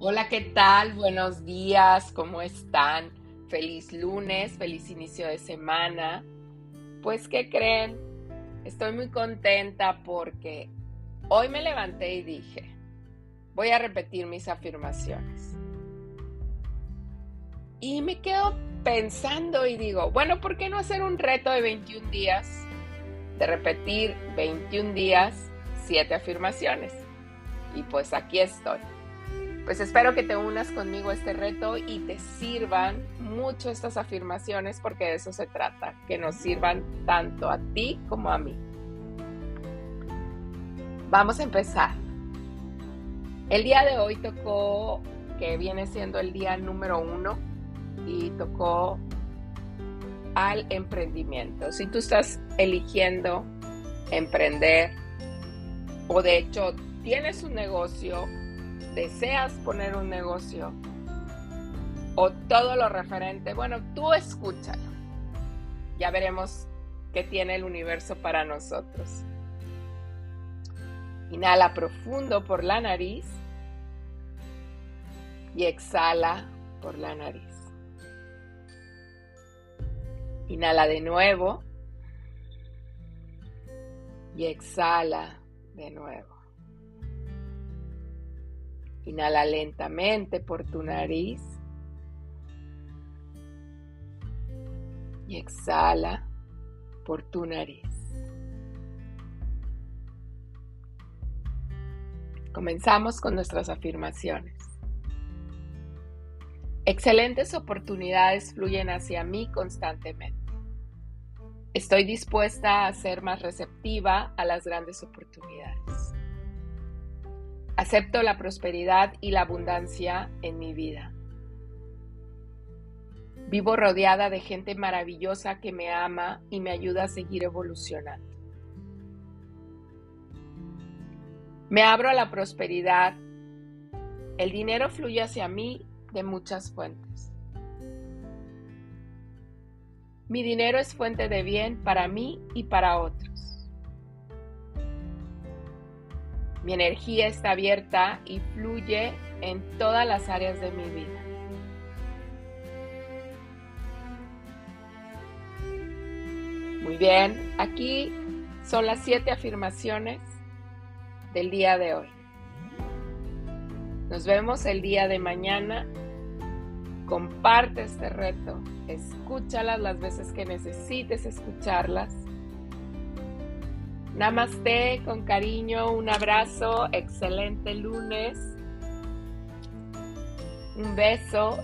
Hola, ¿qué tal? Buenos días, ¿cómo están? Feliz lunes, feliz inicio de semana. Pues, ¿qué creen? Estoy muy contenta porque hoy me levanté y dije, voy a repetir mis afirmaciones. Y me quedo pensando y digo, bueno, ¿por qué no hacer un reto de 21 días? De repetir 21 días, 7 afirmaciones. Y pues aquí estoy. Pues espero que te unas conmigo a este reto y te sirvan mucho estas afirmaciones porque de eso se trata, que nos sirvan tanto a ti como a mí. Vamos a empezar. El día de hoy tocó, que viene siendo el día número uno, y tocó al emprendimiento. Si tú estás eligiendo emprender o de hecho tienes un negocio deseas poner un negocio o todo lo referente, bueno, tú escúchalo. Ya veremos qué tiene el universo para nosotros. Inhala profundo por la nariz y exhala por la nariz. Inhala de nuevo y exhala de nuevo. Inhala lentamente por tu nariz. Y exhala por tu nariz. Comenzamos con nuestras afirmaciones. Excelentes oportunidades fluyen hacia mí constantemente. Estoy dispuesta a ser más receptiva a las grandes oportunidades. Acepto la prosperidad y la abundancia en mi vida. Vivo rodeada de gente maravillosa que me ama y me ayuda a seguir evolucionando. Me abro a la prosperidad. El dinero fluye hacia mí de muchas fuentes. Mi dinero es fuente de bien para mí y para otros. Mi energía está abierta y fluye en todas las áreas de mi vida. Muy bien, aquí son las siete afirmaciones del día de hoy. Nos vemos el día de mañana. Comparte este reto, escúchalas las veces que necesites escucharlas Namaste, con cariño, un abrazo, excelente lunes. Un beso